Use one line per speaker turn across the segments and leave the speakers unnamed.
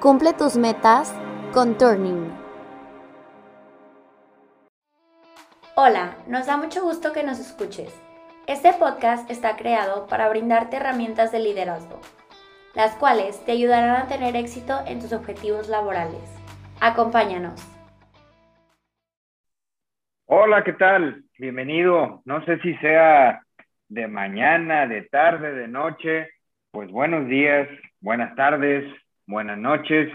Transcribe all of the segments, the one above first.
Cumple tus metas con Turning. Hola, nos da mucho gusto que nos escuches. Este podcast está creado para brindarte herramientas de liderazgo, las cuales te ayudarán a tener éxito en tus objetivos laborales. Acompáñanos.
Hola, ¿qué tal? Bienvenido. No sé si sea de mañana, de tarde, de noche. Pues buenos días, buenas tardes, buenas noches.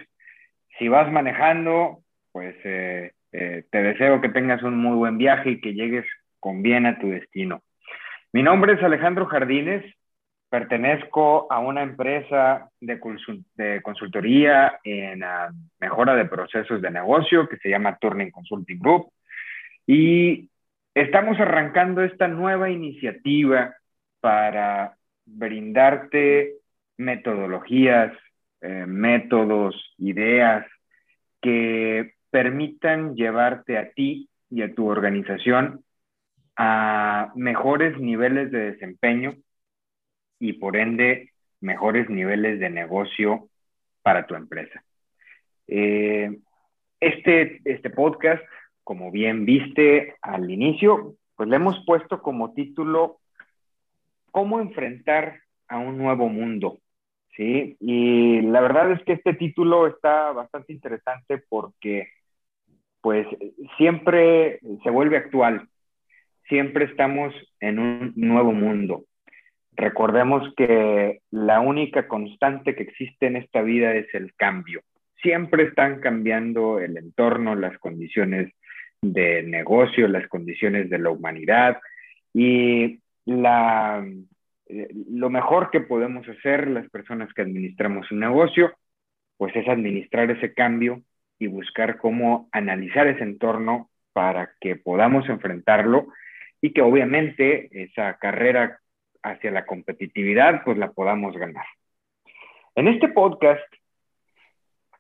Si vas manejando, pues eh, eh, te deseo que tengas un muy buen viaje y que llegues con bien a tu destino. Mi nombre es Alejandro Jardines, pertenezco a una empresa de, consultoría en ah, mejora de procesos de negocio que se llama Turning Consulting Group y estamos arrancando esta nueva iniciativa para brindarte metodologías, eh, métodos, ideas que permitan llevarte a ti y a tu organización a mejores niveles de desempeño y por ende mejores niveles de negocio para tu empresa. Eh, este, este podcast, como bien viste al inicio, pues le hemos puesto como título ¿Cómo enfrentar a un nuevo mundo? ¿Sí? Y la verdad es que este título está bastante interesante porque pues siempre se vuelve actual, siempre estamos en un nuevo mundo. Recordemos que la única constante que existe en esta vida es el cambio. Siempre están cambiando el entorno, las condiciones de negocio, las condiciones de la humanidad y la, eh, lo mejor que podemos hacer las personas que administramos un negocio, pues es administrar ese cambio y buscar cómo analizar ese entorno para que podamos enfrentarlo y que obviamente esa carrera hacia la competitividad pues la podamos ganar. En este podcast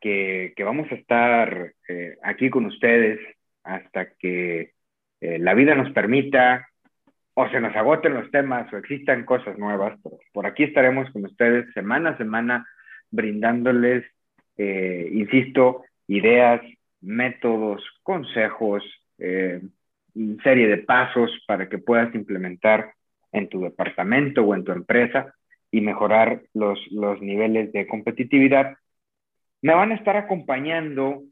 que, vamos a estar eh, aquí con ustedes hasta que eh, la vida nos permita o se nos agoten los temas o existan cosas nuevas, por aquí estaremos con ustedes semana a semana brindándoles, eh, insisto, ideas, métodos, consejos, serie de pasos para que puedas implementar en tu departamento o en tu empresa y mejorar los, los niveles de competitividad. Me van a estar acompañando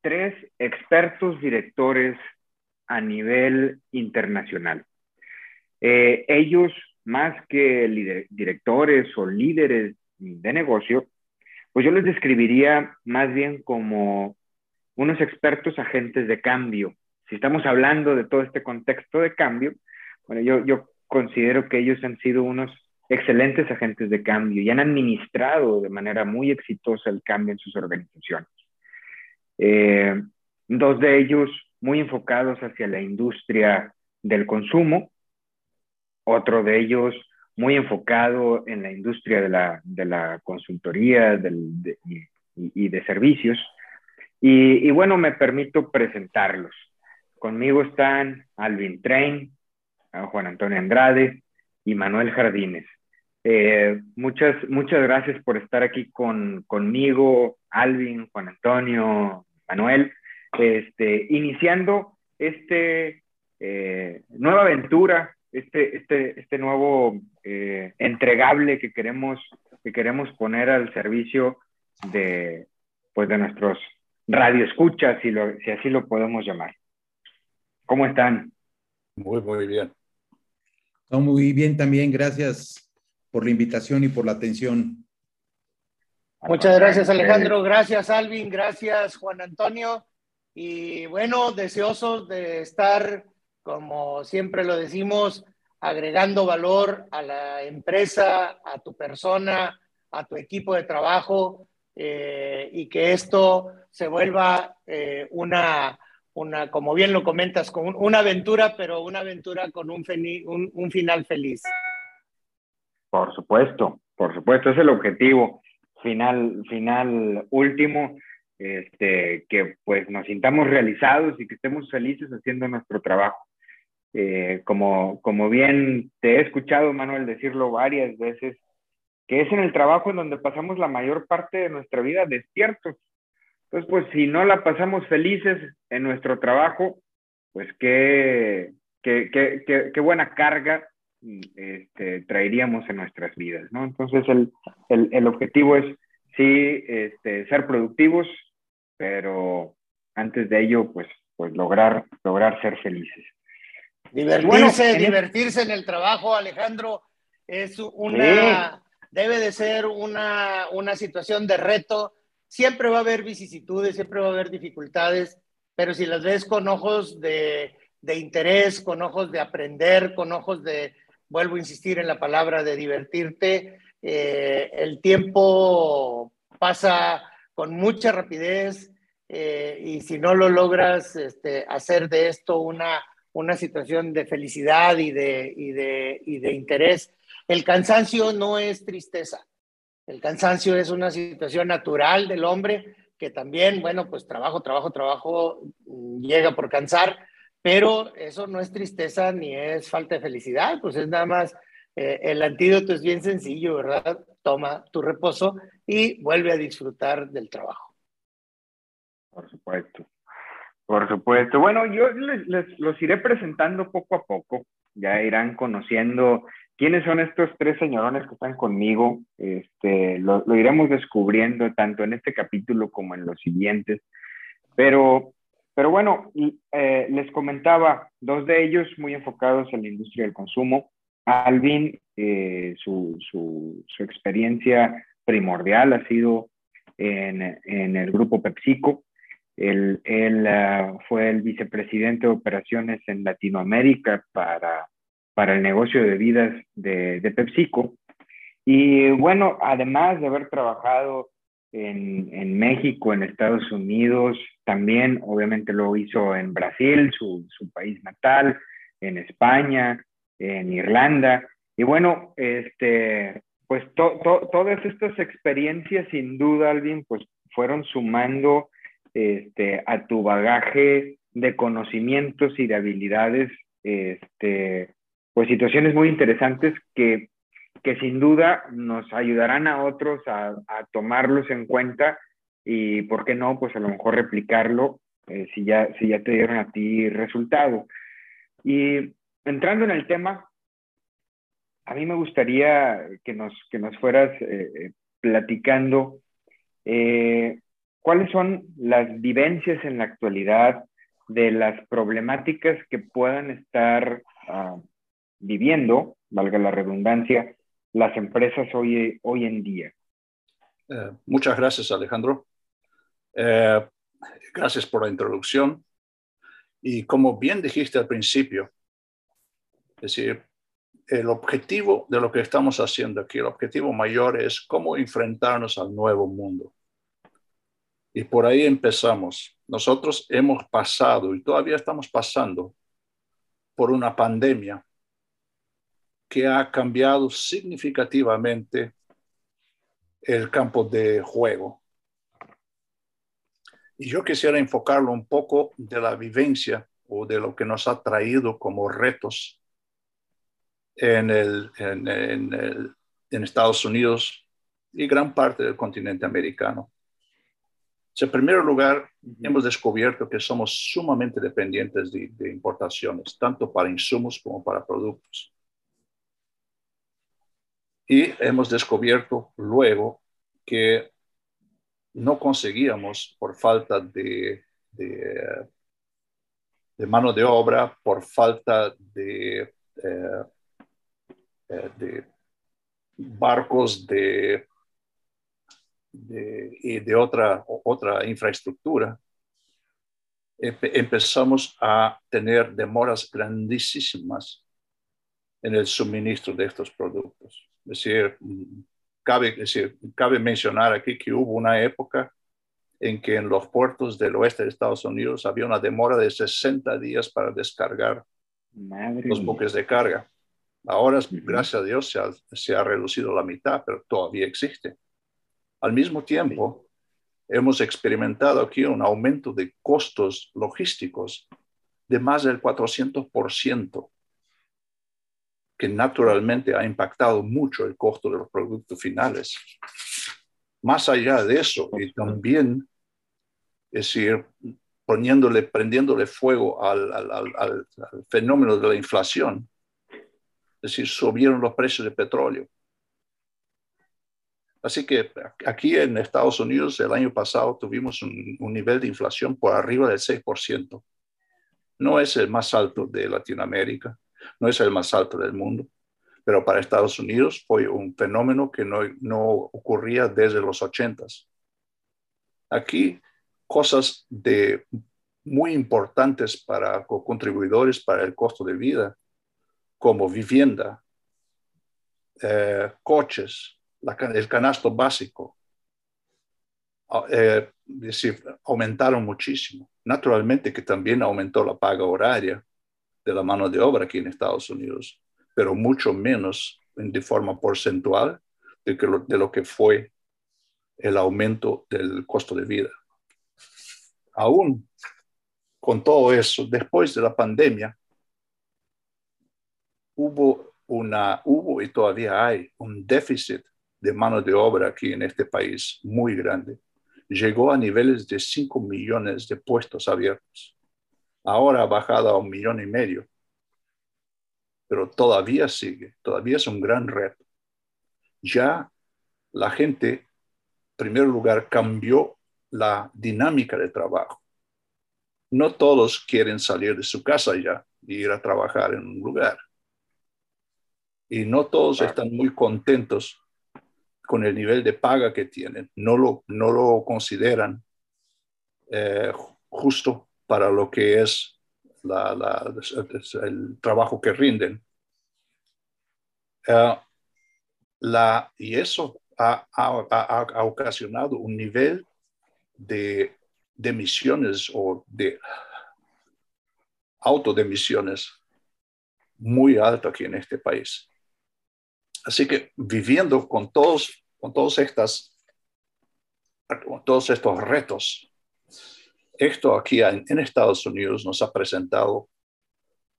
tres expertos directores a nivel internacional. Eh, ellos, más que directores o líderes de negocio, pues yo les describiría más bien como unos expertos agentes de cambio, si estamos hablando de todo este contexto de cambio, bueno, yo, considero que ellos han sido unos excelentes agentes de cambio y han administrado de manera muy exitosa el cambio en sus organizaciones. Eh, dos de ellos muy enfocados hacia la industria del consumo, otro de ellos muy enfocado en la industria de la, de la consultoría del, y, de servicios. Y, y, bueno, me permito presentarlos. Conmigo están Alvin Train, Juan Antonio Andrade y Manuel Jardines. Eh, muchas, muchas gracias por estar aquí con, conmigo, Alvin, Juan Antonio, Manuel, este, iniciando este eh, nueva aventura, este, este, este nuevo eh, entregable que queremos, que queremos poner al servicio de, pues, de nuestros radioescuchas, si, si así lo podemos llamar. ¿Cómo están?
Muy, muy bien.
Muy bien también. Gracias por la invitación y por la atención.
Muchas gracias, Alejandro. Gracias, Alvin. Gracias, Juan Antonio. Y bueno, deseosos de estar, como siempre lo decimos, agregando valor a la empresa, a tu persona, a tu equipo de trabajo eh, y que esto se vuelva eh, una una, como bien lo comentas, con una aventura, pero una aventura con un, un, final feliz.
Por supuesto, por supuesto, es el objetivo final, final último, este, que pues nos sintamos realizados y que estemos felices haciendo nuestro trabajo. Eh, como, como bien te he escuchado, Manuel, decirlo varias veces, que es en el trabajo en donde pasamos la mayor parte de nuestra vida despiertos. Entonces, pues si no la pasamos felices en nuestro trabajo, pues qué, qué, qué, qué buena carga este, traeríamos en nuestras vidas, ¿no? Entonces, el, el, el objetivo es, sí, este, ser productivos, pero antes de ello, pues, pues lograr, lograr ser felices.
Divertirse, divertirse en el trabajo, Alejandro, es una, debe de ser una, una situación de reto. Siempre va a haber vicisitudes, siempre va a haber dificultades, pero si las ves con ojos de, de interés, con ojos de aprender, con ojos de, vuelvo a insistir en la palabra de divertirte, eh, el tiempo pasa con mucha rapidez eh, y si no lo logras este, hacer de esto una, una situación de felicidad y de, y, de, y de interés, el cansancio no es tristeza. El cansancio es una situación natural del hombre que también, bueno, pues trabajo, trabajo, trabajo, llega por cansar, pero eso no es tristeza ni es falta de felicidad, pues es nada más, eh, el antídoto es bien sencillo, ¿verdad? Toma tu reposo y vuelve a disfrutar del trabajo.
Por supuesto, por supuesto. Bueno, yo les, los iré presentando poco a poco, ya irán conociendo quiénes son estos tres señorones que están conmigo, este, lo, iremos descubriendo tanto en este capítulo como en los siguientes, pero pero bueno, eh, les comentaba, dos de ellos muy enfocados en la industria del consumo. Alvin, eh, su, su, su, experiencia primordial ha sido en, en el grupo PepsiCo. Él, él uh, fue el vicepresidente de operaciones en Latinoamérica para, para el negocio de bebidas de, de PepsiCo. Y bueno, además de haber trabajado en, en, México, en Estados Unidos, también obviamente lo hizo en Brasil, su, su país natal, en España, en Irlanda. Y bueno, este, pues to, to, todas estas experiencias sin duda, Alvin, pues fueron sumando este, a tu bagaje de conocimientos y de habilidades, este, pues situaciones muy interesantes que que sin duda nos ayudarán a otros a, tomarlos en cuenta y, ¿por qué no? Pues a lo mejor replicarlo eh, si, ya, si ya te dieron a ti resultado. Y entrando en el tema, a mí me gustaría que nos, que nos fueras eh, eh, platicando cuáles son las vivencias en la actualidad de las problemáticas que puedan estar uh, viviendo, valga la redundancia, las empresas hoy, hoy en día?
Eh, muchas gracias, Alejandro. Eh, gracias por la introducción. Y como bien dijiste al principio, es decir, el objetivo de lo que estamos haciendo aquí, el objetivo mayor es cómo enfrentarnos al nuevo mundo. Y por ahí empezamos. Nosotros hemos pasado y todavía estamos pasando por una pandemia que ha cambiado significativamente el campo de juego. Y yo quisiera enfocarlo un poco de la vivencia o de lo que nos ha traído como retos en, en Estados Unidos y gran parte del continente americano. En primer lugar, hemos descubierto que somos sumamente dependientes de, de importaciones, tanto para insumos como para productos. Y hemos descubierto luego que no conseguíamos por falta de, de, mano de obra, por falta de, eh, eh, de barcos de, y de otra, otra infraestructura, empezamos a tener demoras grandísimas en el suministro de estos productos. Es decir, cabe, decir, cabe mencionar aquí que hubo una época en que en los puertos del oeste de Estados Unidos había una demora de 60 días para descargar los buques de carga. Ahora, gracias a Dios, se ha, se ha, reducido la mitad, pero todavía existe. Al mismo tiempo, hemos experimentado aquí un aumento de costos logísticos de más del 400%. que naturalmente ha impactado mucho el costo de los productos finales. Más allá de eso, y también, es decir, poniéndole, prendiéndole fuego al, al, fenómeno de la inflación, es decir, subieron los precios de petróleo. Así que aquí en Estados Unidos el año pasado tuvimos un, un, nivel de inflación por arriba del 6%. No es el más alto de Latinoamérica, no es el más alto del mundo, pero para Estados Unidos fue un fenómeno que no, no ocurría desde los 80s. Aquí cosas de muy importantes para contribuidores para el costo de vida, como vivienda, eh, coches, el canasto básico, ah, eh, decir, aumentaron muchísimo. Naturalmente que también aumentó la paga horaria de la mano de obra aquí en Estados Unidos, pero mucho menos de forma porcentual de, que de lo que fue el aumento del costo de vida. Aún con todo eso, después de la pandemia, hubo, una, hubo y todavía hay un déficit de mano de obra aquí en este país muy grande. Llegó a niveles de 5 millones de puestos abiertos. Ahora ha bajado a un millón y medio, pero todavía sigue, todavía es un gran reto. Ya la gente, en primer lugar, cambió la dinámica de trabajo no todos quieren salir de su casa ya y ir a trabajar en un lugar. Y no todos están muy contentos con el nivel de paga que tienen. No lo, no lo consideran eh, justo para lo que es el trabajo que rinden. Eh, la, y eso ha, ha ocasionado un nivel de de emisiones o de autodemisiones muy alto aquí en este país. Así que viviendo con todos, con todos, estas, con todos estos retos, esto aquí en, Estados Unidos nos ha presentado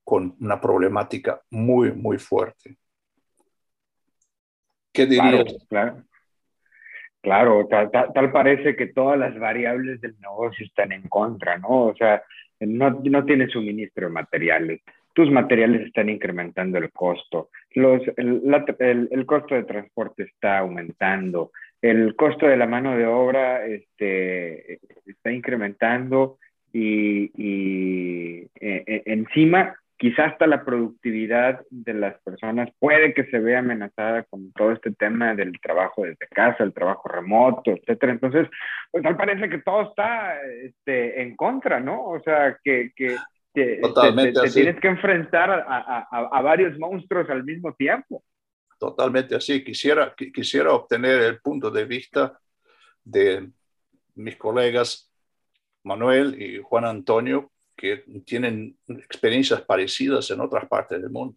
con una problemática muy, muy fuerte.
¿Qué dirías? claro. Claro, tal, parece que todas las variables del negocio están en contra, ¿no? O sea, no, no tienes suministro de materiales, tus materiales están incrementando el costo, los, el, el, costo de transporte está aumentando, el costo de la mano de obra este, está incrementando y, y e, e, encima quizás hasta la productividad de las personas puede que se vea amenazada con todo este tema del trabajo desde casa, el trabajo remoto, etcétera. Entonces, pues tal parece que todo está este, en contra, ¿no? O sea, que, que, te, tienes que enfrentar a, a, varios monstruos al mismo tiempo.
Totalmente así. Quisiera, quisiera obtener el punto de vista de mis colegas Manuel y Juan Antonio que tienen experiencias parecidas en otras partes del mundo.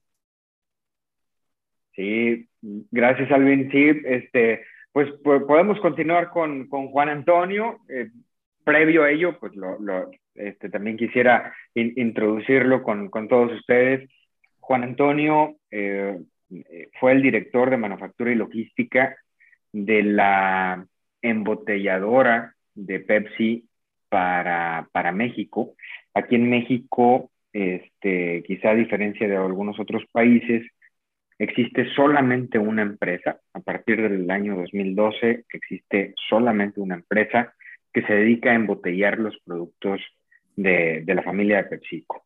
Sí, gracias Alvin. Sí, este, pues, podemos continuar con, con Juan Antonio. Eh, previo a ello, pues lo, lo, este, también quisiera introducirlo con, con, todos ustedes. Juan Antonio eh, fue el director de manufactura y logística de la embotelladora de Pepsi para, para México. Aquí en México, este, quizá a diferencia de algunos otros países, existe solamente una empresa. A partir del año 2012 existe solamente una empresa que se dedica a embotellar los productos de, de la familia de PepsiCo.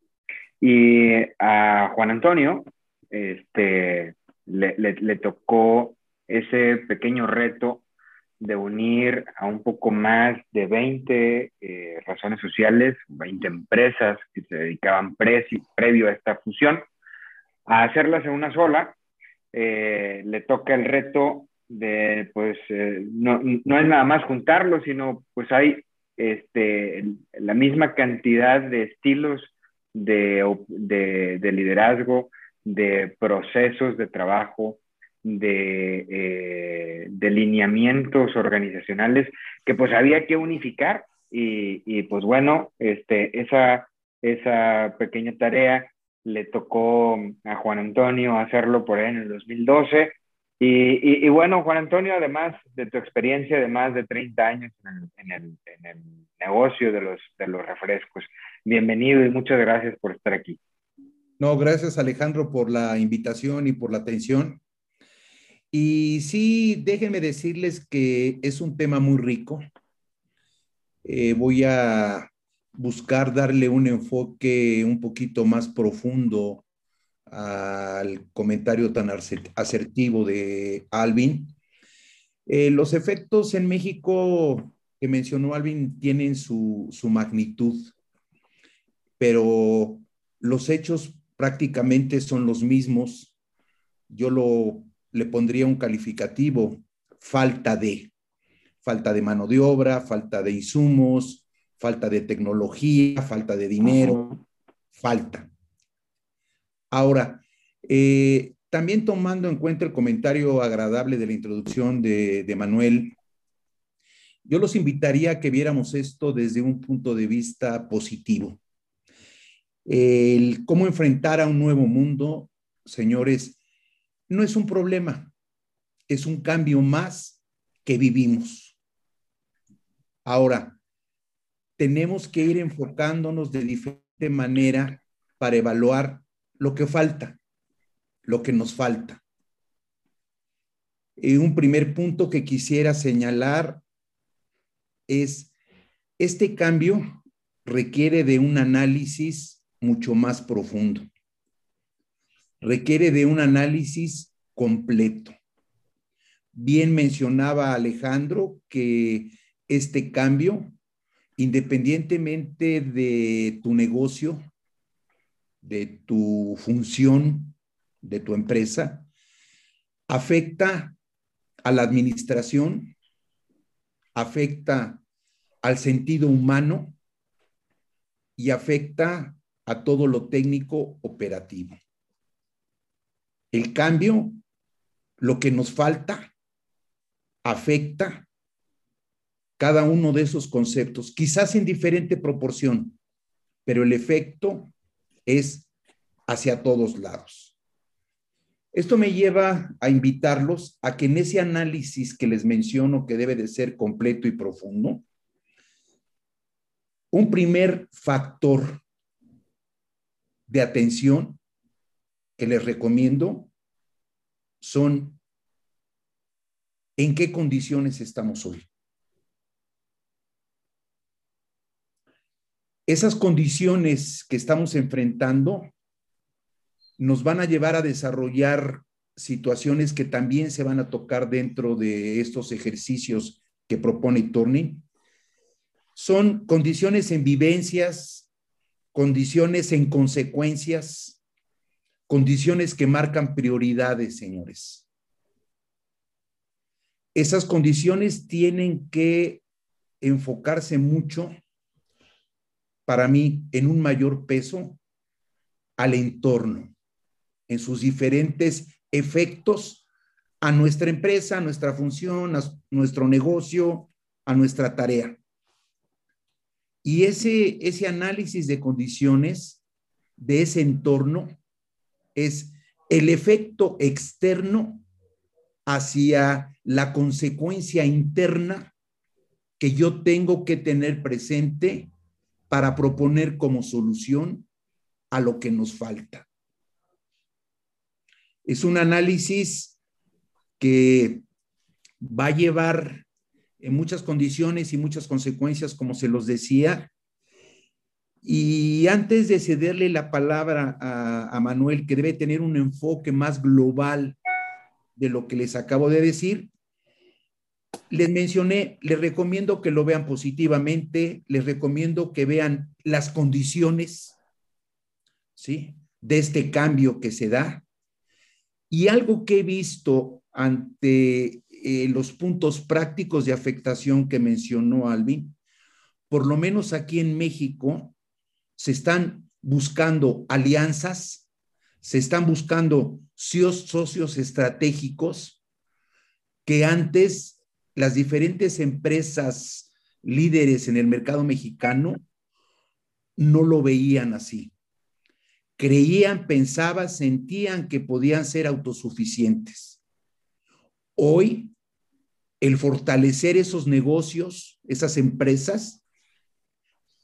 Y a Juan Antonio este, le, le, tocó ese pequeño reto de unir a un poco más de 20 eh, razones sociales, 20 empresas que se dedicaban previo a esta fusión, a hacerlas en una sola. Eh, le toca el reto de, pues, eh, no, no, es nada más juntarlo, sino pues hay este, la misma cantidad de estilos de, de, de liderazgo, de procesos de trabajo, de, eh, de, lineamientos organizacionales que pues había que unificar y, y, pues bueno, este, esa, esa pequeña tarea le tocó a Juan Antonio hacerlo por ahí en el 2012. Y, bueno, Juan Antonio, además de tu experiencia de más de 30 años en el, en el, negocio de los, de los refrescos, bienvenido y muchas gracias por estar aquí.
No, gracias Alejandro por la invitación y por la atención. Y sí, déjenme decirles que es un tema muy rico. Eh, voy a buscar darle un enfoque un poquito más profundo al comentario tan asertivo de Alvin. Eh, los efectos en México que mencionó Alvin tienen su, su magnitud, pero los hechos prácticamente son los mismos. Yo lo, le pondría un calificativo, falta de, falta de mano de obra, falta de insumos, falta de tecnología, falta de dinero, falta. Ahora, eh, también tomando en cuenta el comentario agradable de la introducción de, de Manuel, yo los invitaría a que viéramos esto desde un punto de vista positivo. El cómo enfrentar a un nuevo mundo, señores, no es un problema, es un cambio más que vivimos. Ahora, tenemos que ir enfocándonos de diferente manera para evaluar lo que falta, lo que nos falta. Y un primer punto que quisiera señalar es, este cambio requiere de un análisis mucho más profundo. Requiere de un análisis completo. Bien mencionaba Alejandro que este cambio independientemente de tu negocio, de tu función, de tu empresa, afecta a la administración, afecta al sentido humano y afecta a todo lo técnico operativo. El cambio, lo que nos falta, afecta cada uno de esos conceptos, quizás en diferente proporción, pero el efecto es hacia todos lados. Esto me lleva a invitarlos a que en ese análisis que les menciono, que debe de ser completo y profundo, un primer factor de atención que les recomiendo son en qué condiciones estamos hoy. Esas condiciones que estamos enfrentando nos van a llevar a desarrollar situaciones que también se van a tocar dentro de estos ejercicios que propone Turning. Son condiciones en vivencias, condiciones en consecuencias, condiciones que marcan prioridades, señores. Esas condiciones tienen que enfocarse mucho para mí en un mayor peso al entorno, en sus diferentes efectos a nuestra empresa, a nuestra función, a nuestro negocio, a nuestra tarea. Y ese, ese análisis de condiciones de ese entorno es el efecto externo hacia la consecuencia interna que yo tengo que tener presente para proponer como solución a lo que nos falta. Es un análisis que va a llevar en muchas condiciones y muchas consecuencias, como se los decía. Y antes de cederle la palabra a, Manuel, que debe tener un enfoque más global de lo que les acabo de decir, les mencioné, les recomiendo que lo vean positivamente, les recomiendo que vean las condiciones, ¿sí? De este cambio que se da. Y algo que he visto ante eh, los puntos prácticos de afectación que mencionó Alvin, por lo menos aquí en México, se están buscando alianzas, se están buscando socios estratégicos que antes las diferentes empresas líderes en el mercado mexicano no lo veían así. creían, pensaban, sentían que podían ser autosuficientes. Hoy, el fortalecer esos negocios, esas empresas,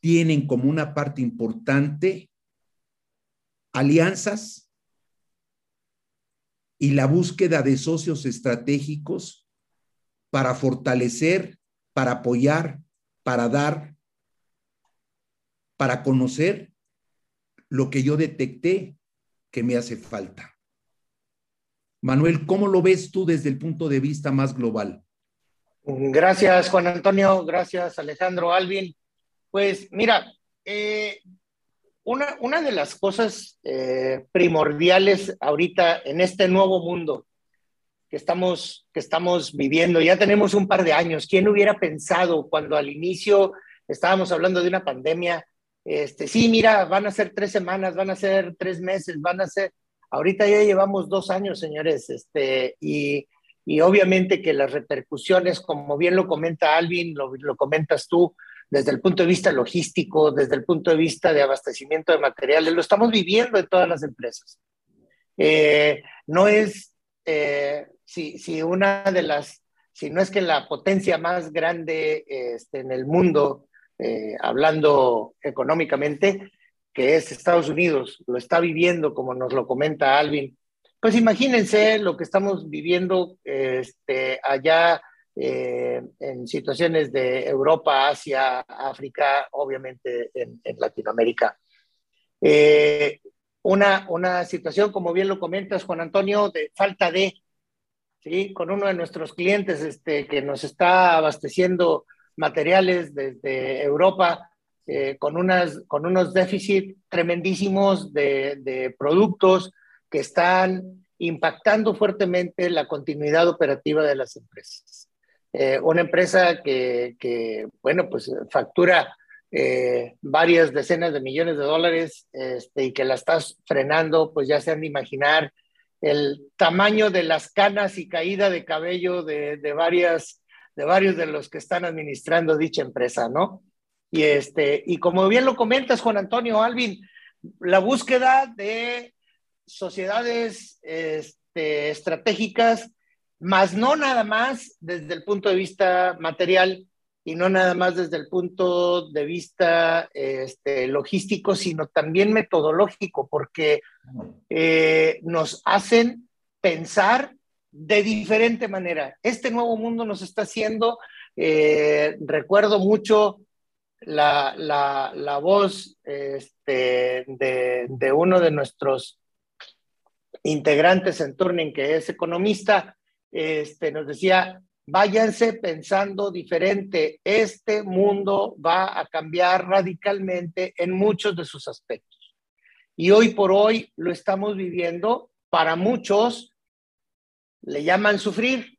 tienen como una parte importante alianzas y la búsqueda de socios estratégicos para fortalecer, para apoyar, para dar, para conocer lo que yo detecté que me hace falta. Manuel, ¿cómo lo ves tú desde el punto de vista más global?
Gracias, Juan Antonio. Gracias, Alejandro Alvin. Pues mira, eh, una, una, de las cosas eh, primordiales ahorita en este nuevo mundo que estamos, que estamos viviendo, ya tenemos un par de años, ¿quién hubiera pensado cuando al inicio estábamos hablando de una pandemia? Este, sí, mira, van a ser tres semanas, van a ser tres meses, van a ser, ahorita ya llevamos dos años, señores, este, y, y obviamente que las repercusiones, como bien lo comenta Alvin, lo, lo comentas tú, desde el punto de vista logístico, desde el punto de vista de abastecimiento de materiales, lo estamos viviendo en todas las empresas. Eh, no es, eh, si, si, una de las, si no es que la potencia más grande este, en el mundo, eh, hablando económicamente, que es Estados Unidos, lo está viviendo como nos lo comenta Alvin, pues imagínense lo que estamos viviendo este, allá eh, en situaciones de Europa, Asia, África, obviamente en, Latinoamérica. Eh, una, una situación, como bien lo comentas, Juan Antonio, de falta de, ¿sí? con uno de nuestros clientes este, que nos está abasteciendo materiales desde Europa, eh, con, unas, con unos déficits tremendísimos de, productos que están impactando fuertemente la continuidad operativa de las empresas. Eh, una empresa que, bueno, pues factura eh, varias decenas de millones de dólares este, y que la estás frenando, pues ya se han de imaginar el tamaño de las canas y caída de cabello de, varias, de varios de los que están administrando dicha empresa, ¿no? Y, este, y como bien lo comentas, Juan Antonio Alvin, la búsqueda de sociedades este, estratégicas más no nada más desde el punto de vista material y no nada más desde el punto de vista este, logístico, sino también metodológico, porque eh, nos hacen pensar de diferente manera. Este nuevo mundo nos está haciendo, eh, recuerdo mucho la, la, voz este, de, de, uno de nuestros integrantes en Turning, que es economista, este, nos decía, váyanse pensando diferente. Este mundo va a cambiar radicalmente en muchos de sus aspectos. Y hoy por hoy lo estamos viviendo. Para muchos le llaman sufrir,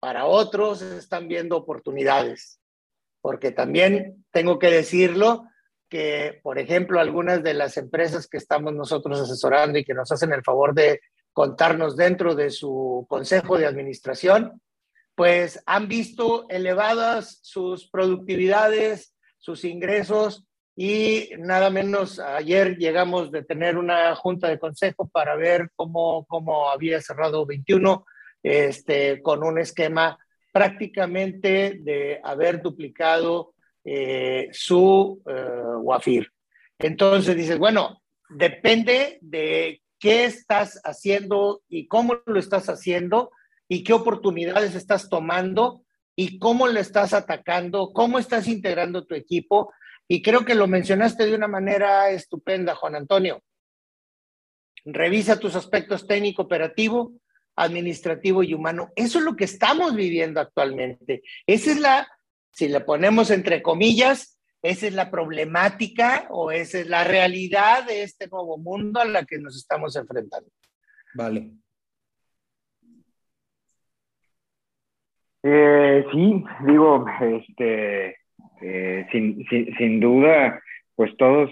para otros están viendo oportunidades. Porque también tengo que decirlo que, por ejemplo, algunas de las empresas que estamos nosotros asesorando y que nos hacen el favor de contarnos dentro de su consejo de administración, pues han visto elevadas sus productividades, sus ingresos y nada menos ayer llegamos de tener una junta de consejo para ver cómo, cómo había cerrado 21 este, con un esquema prácticamente de haber duplicado eh, su uh, WAFIR. Entonces dices, bueno, depende de qué estás haciendo y cómo lo estás haciendo y qué oportunidades estás tomando y cómo le estás atacando, cómo estás integrando tu equipo. Y creo que lo mencionaste de una manera estupenda, Juan Antonio. Revisa tus aspectos técnico, operativo, administrativo y humano. Eso es lo que estamos viviendo actualmente. Esa es la, si le ponemos entre comillas, esa es la problemática o esa es la realidad de este nuevo mundo a la que nos estamos enfrentando.
Vale.
Eh, sí, digo, este, eh, sin, sin, duda, pues todos,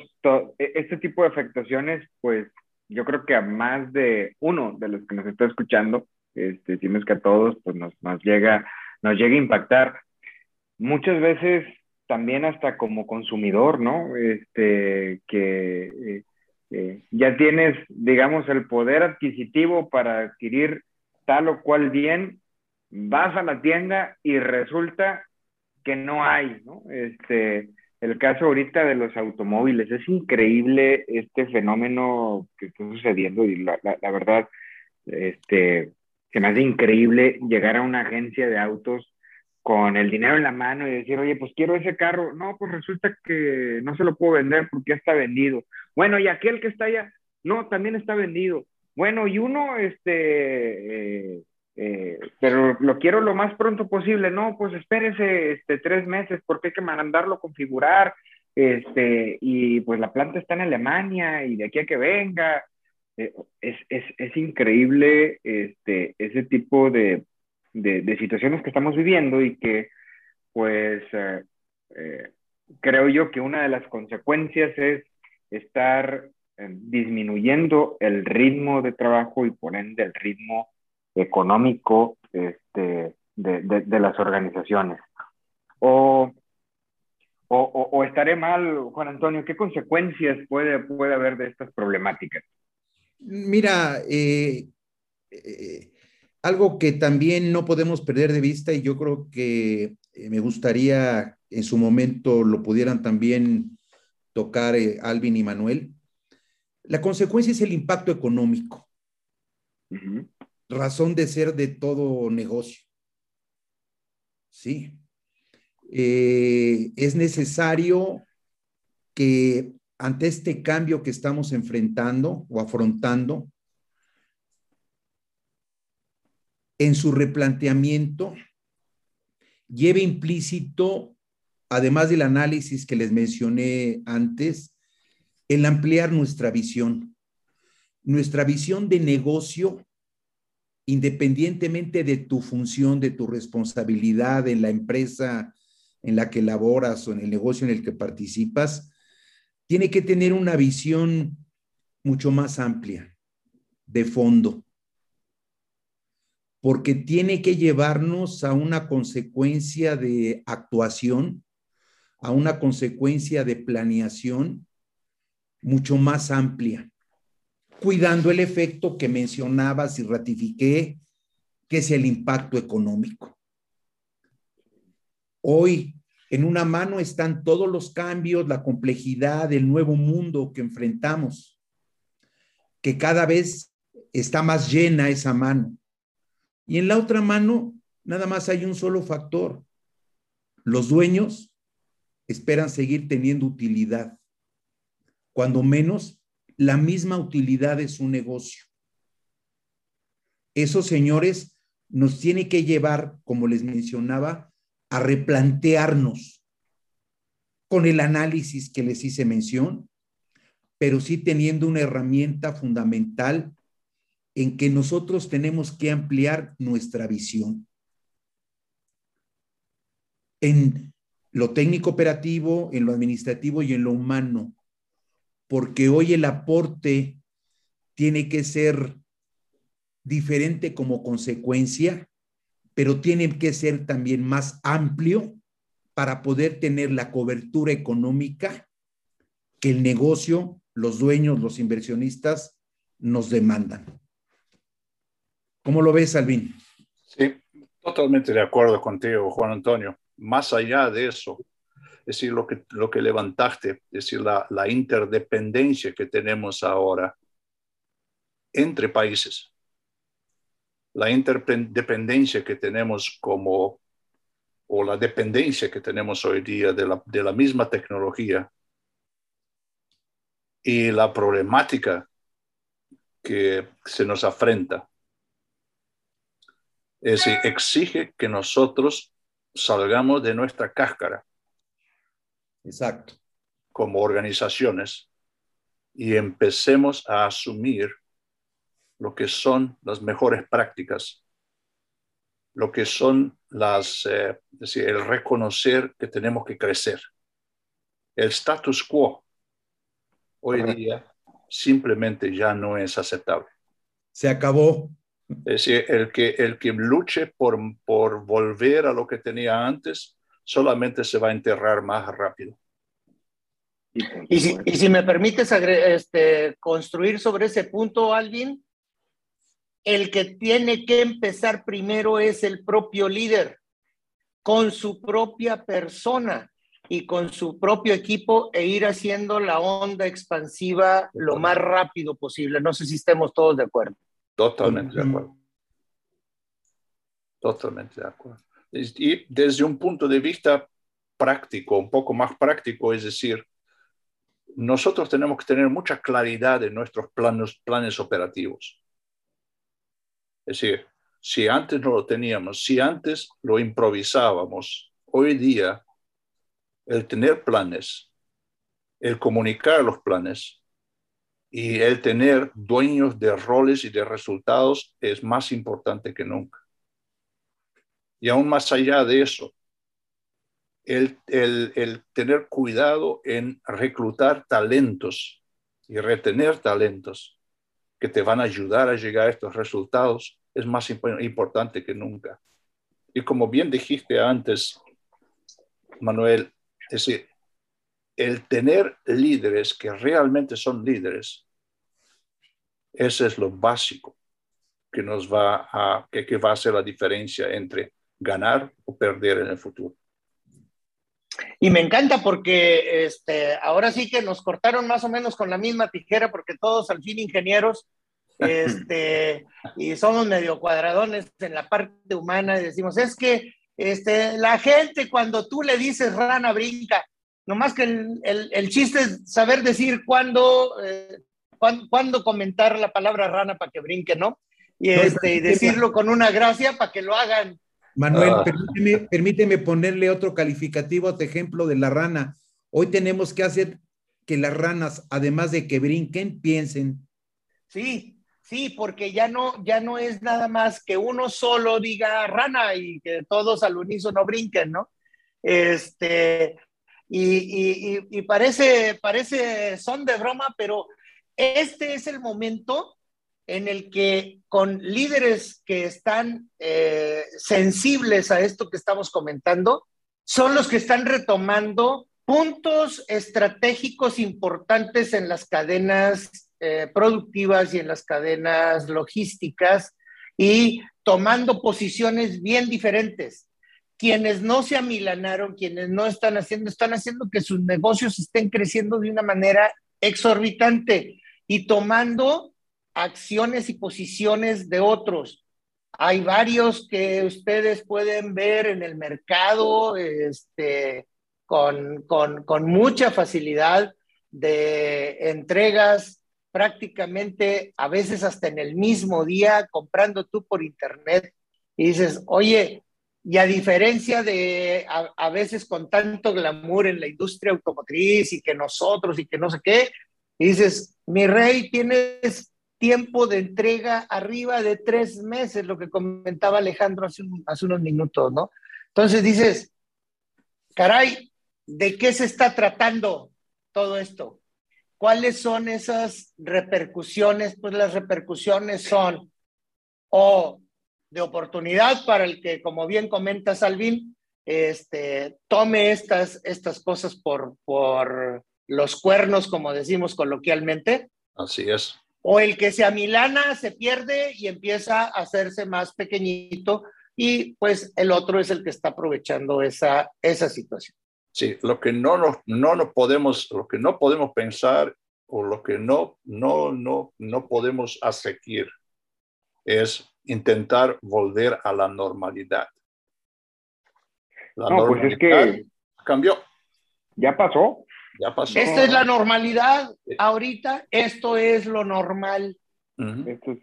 e, este tipo de afectaciones, pues yo creo que a más de uno de los que nos está escuchando, este, si que a todos, pues nos, nos, llega, nos llega a impactar. Muchas veces también hasta como consumidor, ¿no? Este, que eh, eh, ya tienes, digamos, el poder adquisitivo para adquirir tal o cual bien, vas a la tienda y resulta que no hay, ¿no? Este, el caso ahorita de los automóviles, es increíble este fenómeno que está sucediendo y la, la, la verdad, este, se me hace increíble llegar a una agencia de autos con el dinero en la mano y decir, oye, pues quiero ese carro. No, pues resulta que no se lo puedo vender porque ya está vendido. Bueno, y aquel que está allá, no, también está vendido. Bueno, y uno, este, eh, eh, pero lo quiero lo más pronto posible. No, pues espérese este, tres meses porque hay que mandarlo a configurar. Este, y pues la planta está en Alemania y de aquí a que venga. Eh, es, es, es, increíble este, ese tipo de, de, de, situaciones que estamos viviendo y que pues eh, creo yo que una de las consecuencias es estar disminuyendo el ritmo de trabajo y por ende el ritmo económico este, de, de, de, las organizaciones. O, o, o, estaré mal, Juan Antonio, ¿qué consecuencias puede, puede haber de estas problemáticas?
Mira, eh, eh, algo que también no podemos perder de vista y yo creo que eh, me gustaría en su momento lo pudieran también tocar eh, Alvin y Manuel, la consecuencia es el impacto económico, uh -huh. Razón de ser de todo negocio. Sí. Eh, es necesario que ante este cambio que estamos enfrentando o afrontando, en su replanteamiento lleve implícito, además del análisis que les mencioné antes, el ampliar nuestra visión, nuestra visión de negocio, independientemente de tu función, de tu responsabilidad en la empresa en la que laboras o en el negocio en el que participas, tiene que tener una visión mucho más amplia, de fondo. Porque tiene que llevarnos a una consecuencia de actuación, a una consecuencia de planeación mucho más amplia, cuidando el efecto que mencionabas y ratifiqué, que es el impacto económico. Hoy, en una mano están todos los cambios, la complejidad del nuevo mundo que enfrentamos, que cada vez está más llena esa mano y en la otra mano, nada más hay un solo factor. Los dueños esperan seguir teniendo utilidad, cuando menos la misma utilidad de su negocio. Esos señores nos tiene que llevar, como les mencionaba, a replantearnos con el análisis que les hice mención, pero sí teniendo una herramienta fundamental en que nosotros tenemos que ampliar nuestra visión. En lo técnico operativo, en lo administrativo y en lo humano, porque hoy el aporte tiene que ser diferente como consecuencia, pero tiene que ser también más amplio para poder tener la cobertura económica que el negocio, los dueños, los inversionistas nos demandan. ¿Cómo lo ves, Alvin?
Sí, totalmente de acuerdo contigo, Juan Antonio. Más allá de eso, es decir, lo que, lo que levantaste, es decir, la, la interdependencia que tenemos ahora entre países, la interdependencia que tenemos como, o la dependencia que tenemos hoy día de la, de la misma tecnología y la problemática que se nos afrenta es decir, exige que nosotros salgamos de nuestra cáscara.
Exacto.
Como organizaciones y empecemos a asumir lo que son las mejores prácticas, lo que son las, eh, es decir, el reconocer que tenemos que crecer. El status quo hoy día simplemente ya no es aceptable.
Se acabó.
Es decir, el que, el que luche por, por volver a lo que tenía antes solamente se va a enterrar más rápido.
Y si, y si me permites este, construir sobre ese punto, Alvin, el que tiene que empezar primero es el propio líder, con su propia persona y con su propio equipo e ir haciendo la onda expansiva lo más rápido posible. No sé si estemos todos de acuerdo.
Totalmente de acuerdo. Totalmente de acuerdo. Y desde un punto de vista práctico, un poco más práctico, es decir, nosotros tenemos que tener mucha claridad en nuestros planes, planes operativos. Es decir, si antes no lo teníamos, si antes lo improvisábamos, hoy día el tener planes, el comunicar los planes y el tener dueños de roles y de resultados es más importante que nunca. Y aún más allá de eso, el, el, tener cuidado en reclutar talentos y retener talentos que te van a ayudar a llegar a estos resultados es más importante que nunca. Y como bien dijiste antes, Manuel, es decir, el tener líderes que realmente son líderes, ese es lo básico que nos va a, que, que va a hacer la diferencia entre ganar o perder en el futuro.
Y me encanta porque este, ahora sí que nos cortaron más o menos con la misma tijera porque todos al fin ingenieros este, y somos medio cuadradones en la parte humana y decimos, es que este, la gente cuando tú le dices rana brinca, nomás que el, el, chiste es saber decir cuándo, eh, cuándo, comentar la palabra rana para que brinque, ¿no? Y, este, y decirlo con una gracia para que lo hagan.
Manuel, ah. permíteme, permíteme ponerle otro calificativo a tu ejemplo de la rana. Hoy tenemos que hacer que las ranas, además de que brinquen, piensen.
Sí, Sí, porque ya no, ya no es nada más que uno solo diga rana y que todos al unísono brinquen, ¿no? Este, y, y, parece, parece son de broma, pero este es el momento en el que con líderes que están eh, sensibles a esto que estamos comentando, son los que están retomando puntos estratégicos importantes en las cadenas eh, productivas y en las cadenas logísticas y tomando posiciones bien diferentes. Quienes no se amilanaron, quienes no están haciendo, están haciendo que sus negocios estén creciendo de una manera exorbitante y tomando acciones y posiciones de otros. Hay varios que ustedes pueden ver en el mercado este, con, con, con mucha facilidad de entregas prácticamente a veces hasta en el mismo día comprando tú por internet y dices, oye, y a diferencia de a, veces con tanto glamour en la industria automotriz y que nosotros y que no sé qué, dices, mi rey, tienes tiempo de entrega arriba de tres meses, lo que comentaba Alejandro hace, unos minutos, ¿no? Entonces dices, caray, ¿de qué se está tratando todo esto? ¿Cuáles son esas repercusiones? Pues las repercusiones son o de oportunidad para el que, como bien comenta Salvin, este, tome estas, estas cosas por, por los cuernos, como decimos coloquialmente.
Así es.
O el que se amilana, se pierde y empieza a hacerse más pequeñito y pues el otro es el que está aprovechando esa, esa situación.
Sí, lo que no nos, no nos podemos, lo que no podemos pensar o lo que no, no, no, no podemos aseguir es intentar volver a la normalidad.
La no, normalidad pues es que
cambió.
Ya pasó.
Ya pasó.
Esta es la normalidad ahorita, esto es lo normal.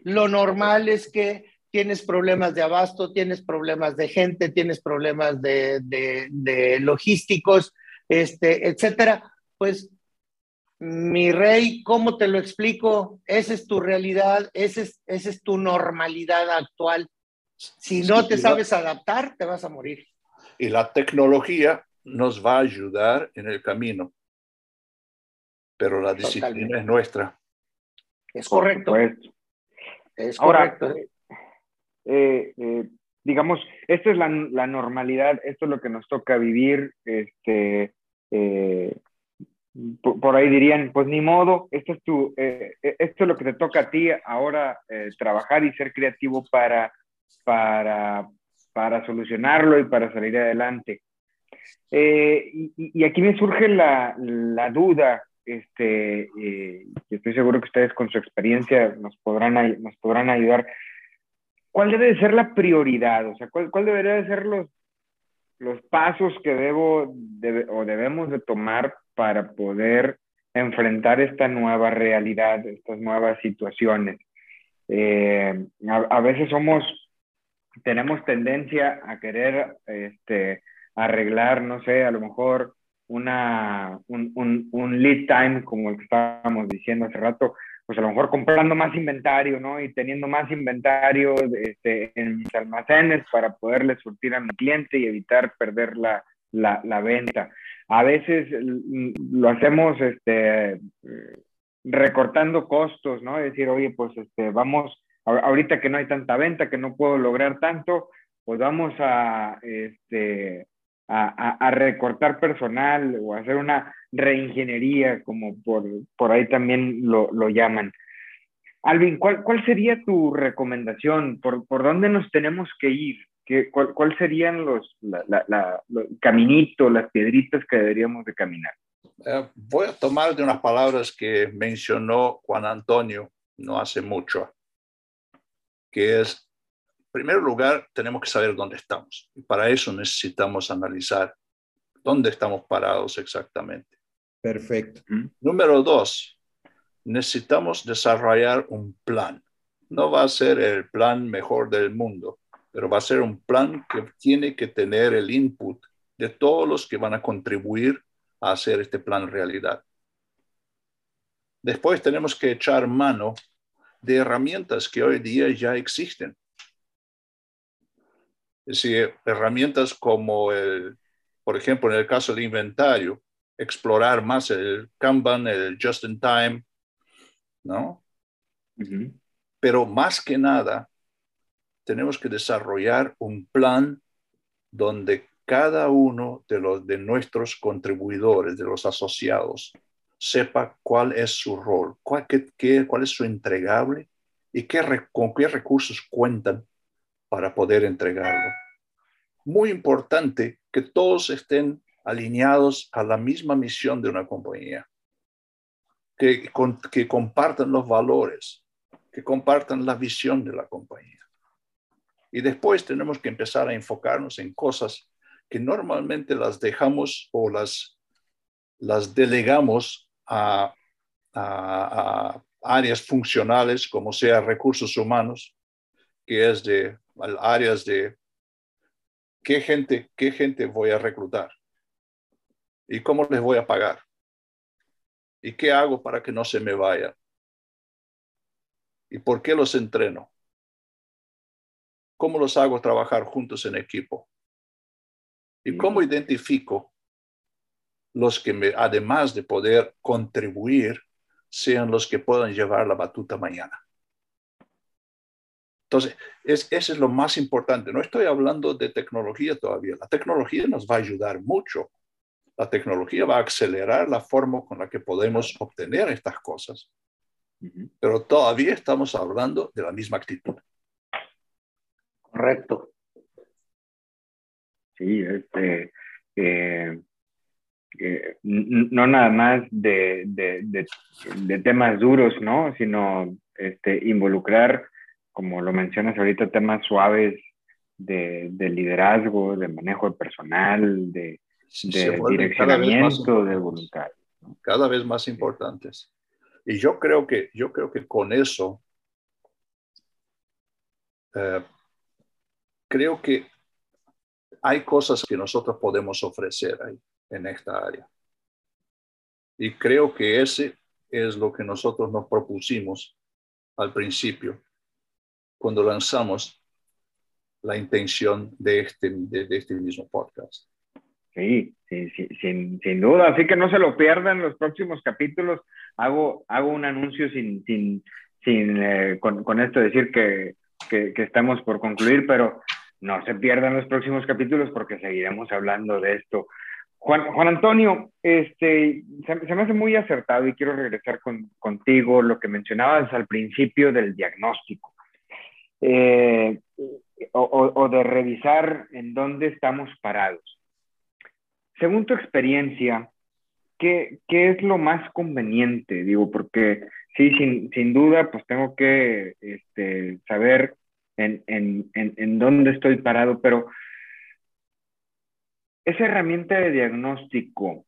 Lo normal es que tienes problemas de abasto, tienes problemas de gente, tienes problemas de, de, logísticos, este, etcétera. Pues, mi rey, ¿cómo te lo explico? Esa es tu realidad, esa es, esa es tu normalidad actual. Si no te sabes adaptar, te vas a morir.
Y la tecnología nos va a ayudar en el camino, pero la disciplina es nuestra.
Es correcto.
Es correcto. Eh, eh, digamos, esto es la, normalidad, esto es lo que nos toca vivir. Este, eh, por, ahí dirían, pues ni modo, esto es, tu, eh, esto es lo que te toca a ti ahora, eh, trabajar y ser creativo para, para, para solucionarlo y para salir adelante. Y, y, aquí me surge la, la duda, este, y estoy seguro que ustedes con su experiencia nos podrán, nos podrán ayudar. ¿Cuál debe de ser la prioridad? O sea, ¿cuál, cuál debería de ser los, los pasos que debo o debemos de tomar para poder enfrentar esta nueva realidad, estas nuevas situaciones. Eh, a, veces somos, tenemos tendencia a querer este, arreglar, no sé, a lo mejor una, un, un, un, lead time, como el que estábamos diciendo hace rato, pues a lo mejor comprando más inventario, ¿no? Y teniendo más inventario este, en mis almacenes para poderle surtir a mi cliente y evitar perder la, la, la venta. A veces lo hacemos este, recortando costos, ¿no? Es decir, oye, pues este, vamos, ahorita que no hay tanta venta, que no puedo lograr tanto, pues vamos a, este, a, a, recortar personal o hacer una reingeniería, como por, por ahí también lo, lo llaman. Alvin, ¿cuál, ¿cuál sería tu recomendación? ¿Por, ¿Por dónde nos tenemos que ir? cuál, cuál, serían los, caminitos, las piedritas que deberíamos de caminar?
Eh, voy a tomar de unas palabras que mencionó Juan Antonio no hace mucho, que es, primer lugar, tenemos que saber dónde estamos. Y para eso necesitamos analizar dónde estamos parados exactamente.
Perfecto.
Número dos, necesitamos desarrollar un plan. No va a ser el plan mejor del mundo, pero va a ser un plan que tiene que tener el input de todos los que van a contribuir a hacer este plan realidad. Después tenemos que echar mano de herramientas que hoy día ya existen. Es decir, herramientas como el, por ejemplo, en el caso del inventario, explorar más el Kanban, el Just in Time, ¿no? Pero más que nada, tenemos que desarrollar un plan donde cada uno de, los, de nuestros contribuidores, de los asociados, sepa cuál es su rol, cuál, qué, cuál es su entregable y qué, con qué recursos cuentan para poder entregarlo. Muy importante que todos estén alineados a la misma misión de una compañía, que, que compartan los valores, que compartan la visión de la compañía. Y después tenemos que empezar a enfocarnos en cosas que normalmente las dejamos o las, delegamos a, áreas funcionales, como sea recursos humanos, que es de áreas de qué gente, qué gente voy a reclutar y cómo les voy a pagar y qué hago para que no se me vayan y por qué los entreno ¿Cómo los hago trabajar juntos en equipo? ¿Y cómo identifico los que, me, además de poder contribuir, sean los que puedan llevar la batuta mañana? Entonces, es, eso es lo más importante. No estoy hablando de tecnología todavía. La tecnología nos va a ayudar mucho. La tecnología va a acelerar la forma con la que podemos obtener estas cosas. Pero todavía estamos hablando de la misma actitud.
Correcto.
Sí, este, eh, eh, no nada más de, de, de, temas duros, ¿no? Sino este, involucrar, como lo mencionas ahorita, temas suaves de, liderazgo, de manejo de personal, de, direccionamiento de voluntad.
Cada vez más importantes. Y yo creo que, yo creo que con eso eh, creo que hay cosas que nosotros podemos ofrecer ahí, en esta área. Y creo que ese es lo que nosotros nos propusimos al principio, cuando lanzamos la intención de este, de, este mismo podcast.
Sí, sí, sin, sin, duda. Así que no se lo pierdan los próximos capítulos. Hago, hago un anuncio sin, sin, sin eh, con, con, esto decir que, que, que, estamos por concluir, pero no se pierdan los próximos capítulos porque seguiremos hablando de esto. Juan, Juan Antonio, este, se, me hace muy acertado y quiero regresar con, contigo lo que mencionabas al principio del diagnóstico. Eh, o, de revisar en dónde estamos parados. Según tu experiencia, ¿qué, qué es lo más conveniente? Digo, porque sí, sin, sin duda, pues tengo que este, saber en, en, en, en dónde estoy parado, pero esa herramienta de diagnóstico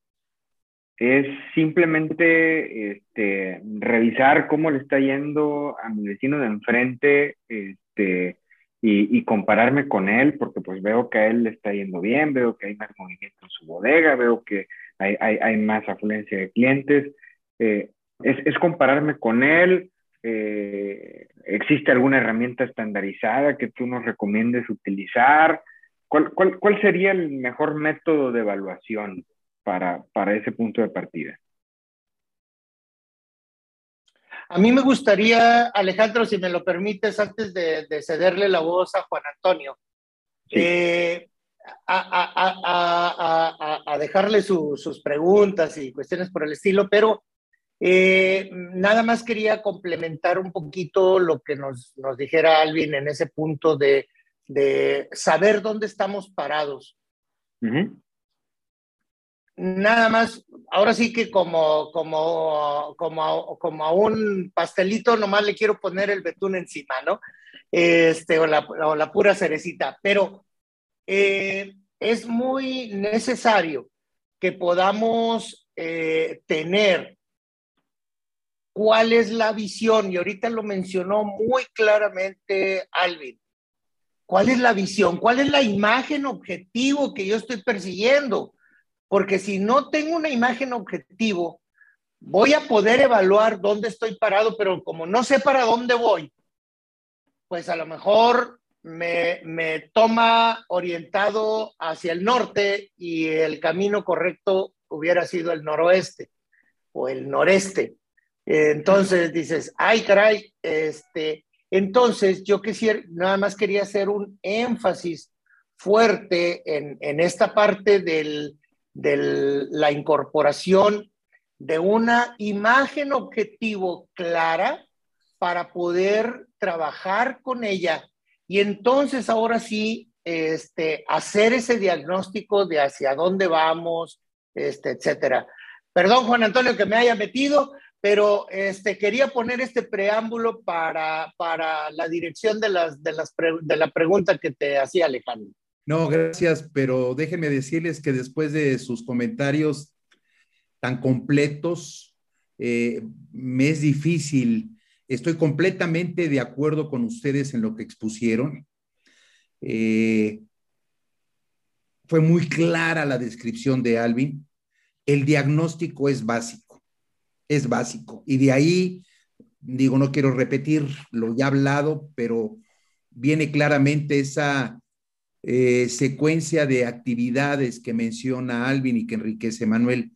es simplemente este, revisar cómo le está yendo a mi vecino de enfrente este, y, compararme con él, porque pues veo que a él le está yendo bien, veo que hay más movimiento en su bodega, veo que hay, hay, hay más afluencia de clientes. Eh, es, es, compararme con él. Eh, ¿Existe alguna herramienta estandarizada que tú nos recomiendes utilizar? ¿Cuál, cuál, cuál sería el mejor método de evaluación para, para ese punto de partida?
A mí me gustaría, Alejandro, si me lo permites, antes de, cederle la voz a Juan Antonio, eh, a, dejarle sus preguntas y cuestiones por el estilo, pero eh, nada más quería complementar un poquito lo que nos, dijera Alvin en ese punto de, saber dónde estamos parados nada más, ahora sí que como, como, como, como a un pastelito, nomás le quiero poner el betún encima, ¿no? Este, o la, o la pura cerecita, pero eh, es muy necesario que podamos eh, tener cuál es la visión, y ahorita lo mencionó muy claramente Alvin, cuál es la visión, cuál es la imagen objetivo que yo estoy persiguiendo porque si no tengo una imagen objetivo, voy a poder evaluar dónde estoy parado, pero como no sé para dónde voy, pues a lo mejor me, me toma orientado hacia el norte y el camino correcto hubiera sido el noroeste o el noreste. Entonces dices, ay caray, este, entonces yo quisiera, nada más quería hacer un énfasis fuerte en, en esta parte del, de la incorporación de una imagen objetivo clara para poder trabajar con ella y entonces ahora sí este, hacer ese diagnóstico de hacia dónde vamos, este, etcétera. Perdón, Juan Antonio, que me haya metido, pero este, quería poner este preámbulo para, para la dirección de, las, de, las de la pregunta que te hacía Alejandro.
No, gracias, pero déjenme decirles que después de sus comentarios tan completos, eh, me es difícil. Estoy completamente de acuerdo con ustedes en lo que expusieron. Eh, fue muy clara la descripción de Alvin. El diagnóstico es básico, es básico. Y de ahí, digo, no quiero repetir lo ya hablado, pero viene claramente esa eh, secuencia de actividades que menciona Alvin y que enriquece Manuel.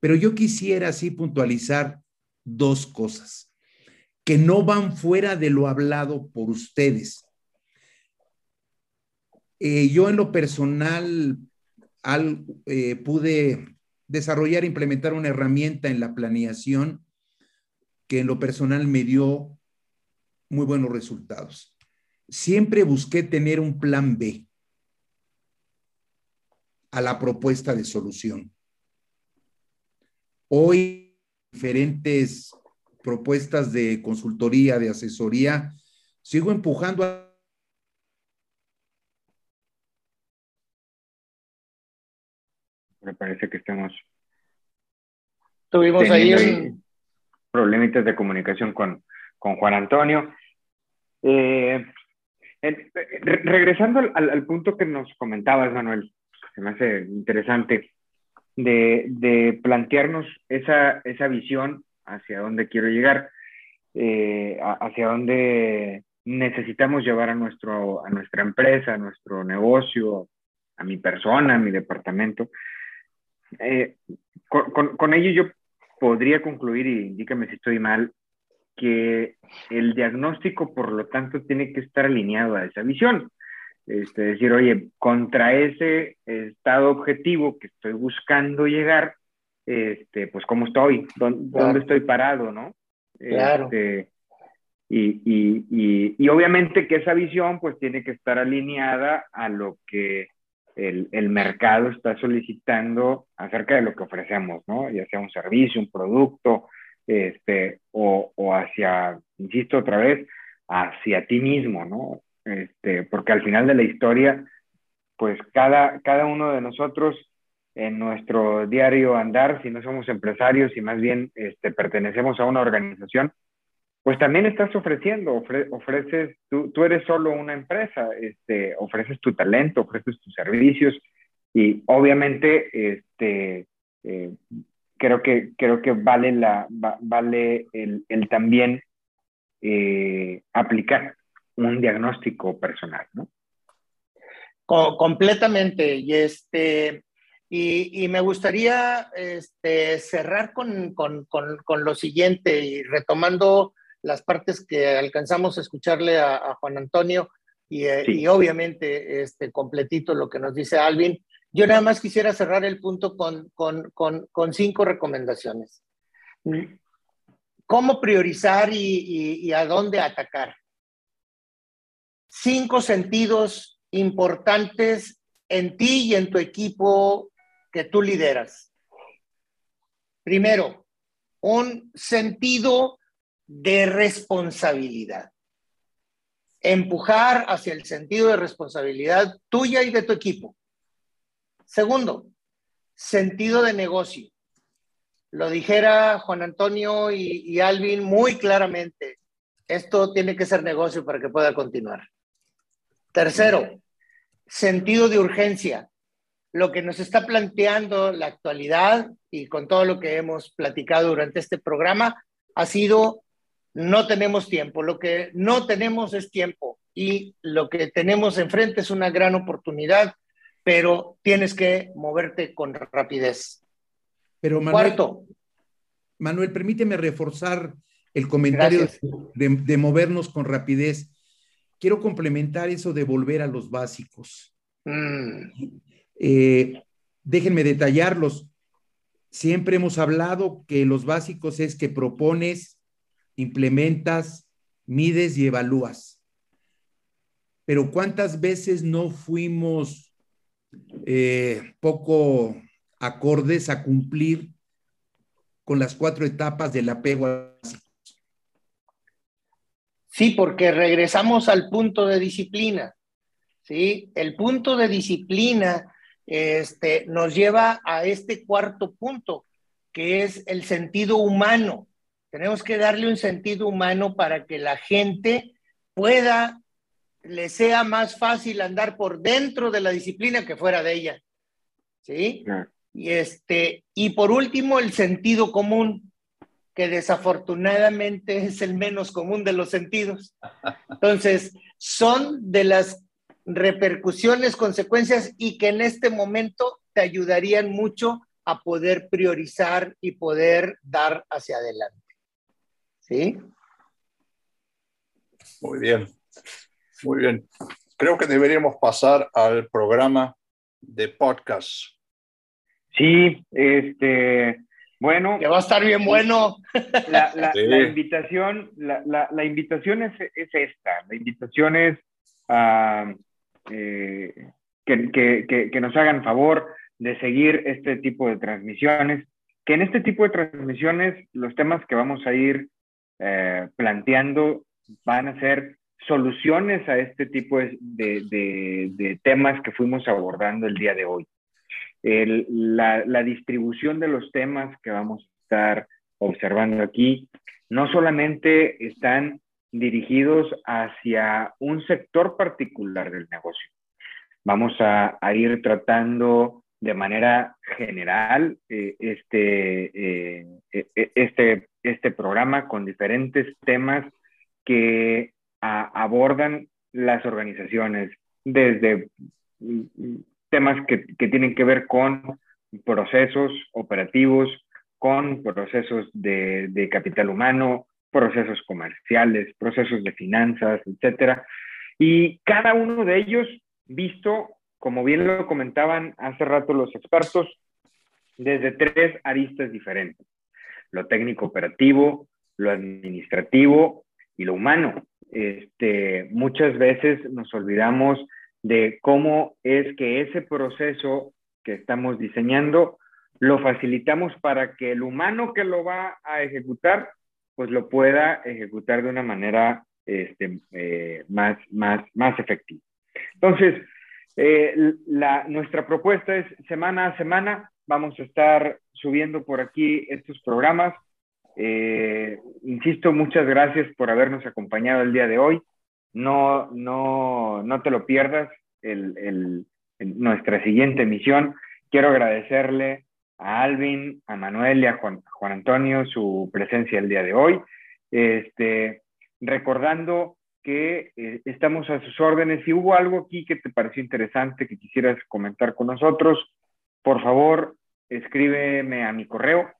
Pero yo quisiera así puntualizar dos cosas que no van fuera de lo hablado por ustedes. Eh, yo en lo personal al, eh, pude desarrollar implementar una herramienta en la planeación que en lo personal me dio muy buenos resultados. Siempre busqué tener un plan B a la propuesta de solución. Hoy, diferentes propuestas de consultoría, de asesoría, sigo empujando a...
Me parece que estamos...
Tuvimos ahí un...
problemitas de comunicación con, con Juan Antonio. Eh, regresando al, al, punto que nos comentabas, Manuel, se me hace interesante, de, plantearnos esa, esa, visión hacia dónde quiero llegar, eh, hacia dónde necesitamos llevar a, nuestro, a nuestra empresa, a nuestro negocio, a mi persona, a mi departamento. Eh, con, con, ello yo podría concluir, y dígame si estoy mal, que el diagnóstico, por lo tanto, tiene que estar alineado a esa visión. Este, decir, oye, contra ese estado objetivo que estoy buscando llegar, este, pues cómo estoy, dónde, estoy parado, ¿no?
Claro.
Este, y, y, y, obviamente que esa visión pues tiene que estar alineada a lo que el, el, mercado está solicitando acerca de lo que ofrecemos, ¿no? Ya sea un servicio, un producto, este, o, o hacia, insisto otra vez, hacia ti mismo, ¿no? Este, porque al final de la historia, pues cada, cada uno de nosotros en nuestro diario andar, si no somos empresarios y más bien este, pertenecemos a una organización, pues también estás ofreciendo, ofreces, tú, tú, eres solo una empresa, este, ofreces tu talento, ofreces tus servicios y obviamente este, eh, creo, que, creo que vale, la, vale el, el también eh, aplicar un diagnóstico personal, ¿no?
completamente. Y, este, y, y me gustaría este, cerrar con, con, con, con, lo siguiente y retomando las partes que alcanzamos a escucharle a, Juan Antonio y, eh, y, obviamente este, completito lo que nos dice Alvin. Yo nada más quisiera cerrar el punto con, con, con, con cinco recomendaciones. ¿Cómo priorizar y, y, a dónde atacar? Cinco sentidos importantes en ti y en tu equipo que tú lideras. Primero, un sentido de responsabilidad. Empujar hacia el sentido de responsabilidad tuya y de tu equipo. Segundo, sentido de negocio lo dijera Juan Antonio y, Alvin muy claramente, esto tiene que ser negocio para que pueda continuar. Tercero, sentido de urgencia. Lo que nos está planteando la actualidad y con todo lo que hemos platicado durante este programa ha sido no tenemos tiempo, lo que no tenemos es tiempo y lo que tenemos enfrente es una gran oportunidad, pero tienes que moverte con rapidez.
Pero Manuel, Manuel, permíteme reforzar el comentario de, movernos con rapidez. Quiero complementar eso de volver a los básicos. Mm. Eh, déjenme detallarlos. Siempre hemos hablado que los básicos es que propones, implementas, mides y evalúas. Pero ¿cuántas veces no fuimos eh, poco acordes a cumplir con las cuatro etapas del apego
Sí, porque regresamos al punto de disciplina. ¿sí? El punto de disciplina este, nos lleva a este cuarto punto, que es el sentido humano. Tenemos que darle un sentido humano para que la gente pueda, le sea más fácil andar por dentro de la disciplina que fuera de ella. ¿Sí? Y, este, y por último, el sentido común, que desafortunadamente es el menos común de los sentidos. Entonces, son de las repercusiones, consecuencias y que en este momento te ayudarían mucho a poder priorizar y poder dar hacia adelante. ¿Sí?
Muy bien, muy bien. Creo que deberíamos pasar al programa de podcast.
Sí, este, bueno.
Que va a estar bien bueno.
La, invitación, la, invitación es, esta. La invitación es ah, eh, que, nos hagan favor de seguir este tipo de transmisiones. Que en este tipo de transmisiones los temas que vamos a ir eh, planteando van a ser soluciones a este tipo de temas que fuimos abordando el día de hoy la, distribución de los temas que vamos a estar observando aquí no solamente están dirigidos hacia un sector particular del negocio. Vamos a, ir tratando de manera general eh, este, eh, e, este, este programa con diferentes temas que abordan las organizaciones, desde temas que, tienen que ver con procesos operativos, con procesos de, capital humano, procesos comerciales, procesos de finanzas, etcétera. Y cada uno de ellos visto, como bien lo comentaban hace rato los expertos, desde tres aristas diferentes. Lo técnico operativo, lo administrativo y lo humano. Este, muchas veces nos olvidamos de cómo es que ese proceso que estamos diseñando lo facilitamos para que el humano que lo va a ejecutar, pues lo pueda ejecutar de una manera este, eh, más, más, más efectiva. Entonces, eh, la, nuestra propuesta es semana a semana, vamos a estar subiendo por aquí estos programas. Eh, insisto, muchas gracias por habernos acompañado el día de hoy. No, no, no te lo pierdas el, el, nuestra siguiente emisión. Quiero agradecerle a Alvin, a Manuel y a Juan, Juan Antonio su presencia el día de hoy. Este, recordando que eh, estamos a sus órdenes. Si hubo algo aquí que te pareció interesante, que quisieras comentar con nosotros, por favor, escríbeme a mi correo.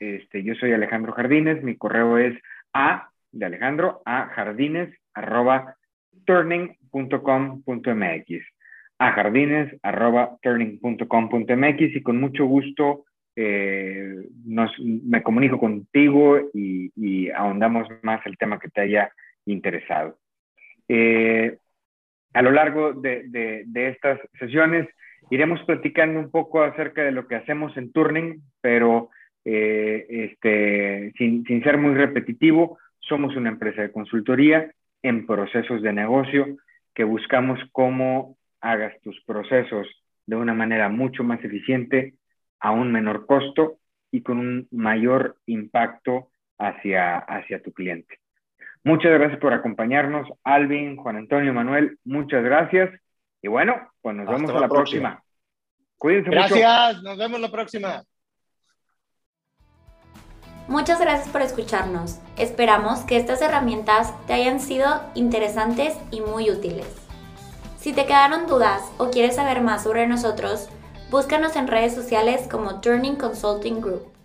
Este, yo soy Alejandro Jardines, mi correo es a de Alejandro a jardines arroba turning.com.mx a jardines arroba turning.com.mx y con mucho gusto eh, nos, me comunico contigo y, ahondamos más el tema que te haya interesado. Eh, a lo largo de, estas sesiones iremos platicando un poco acerca de lo que hacemos en Turning, pero eh, este, sin ser muy repetitivo, somos una empresa de consultoría en procesos de negocio que buscamos cómo hagas tus procesos de una manera mucho más eficiente, a un menor costo y con un mayor impacto hacia, hacia tu cliente. Muchas gracias por acompañarnos, Alvin, Juan Antonio, Manuel, muchas gracias. Y bueno, pues nos vemos a la próxima. próxima.
Cuídense gracias, nos vemos la próxima.
Muchas gracias por escucharnos. Esperamos que estas herramientas te hayan sido interesantes y muy útiles. Si te quedaron dudas o quieres saber más sobre nosotros, Búscanos en redes sociales como Turning Consulting Group.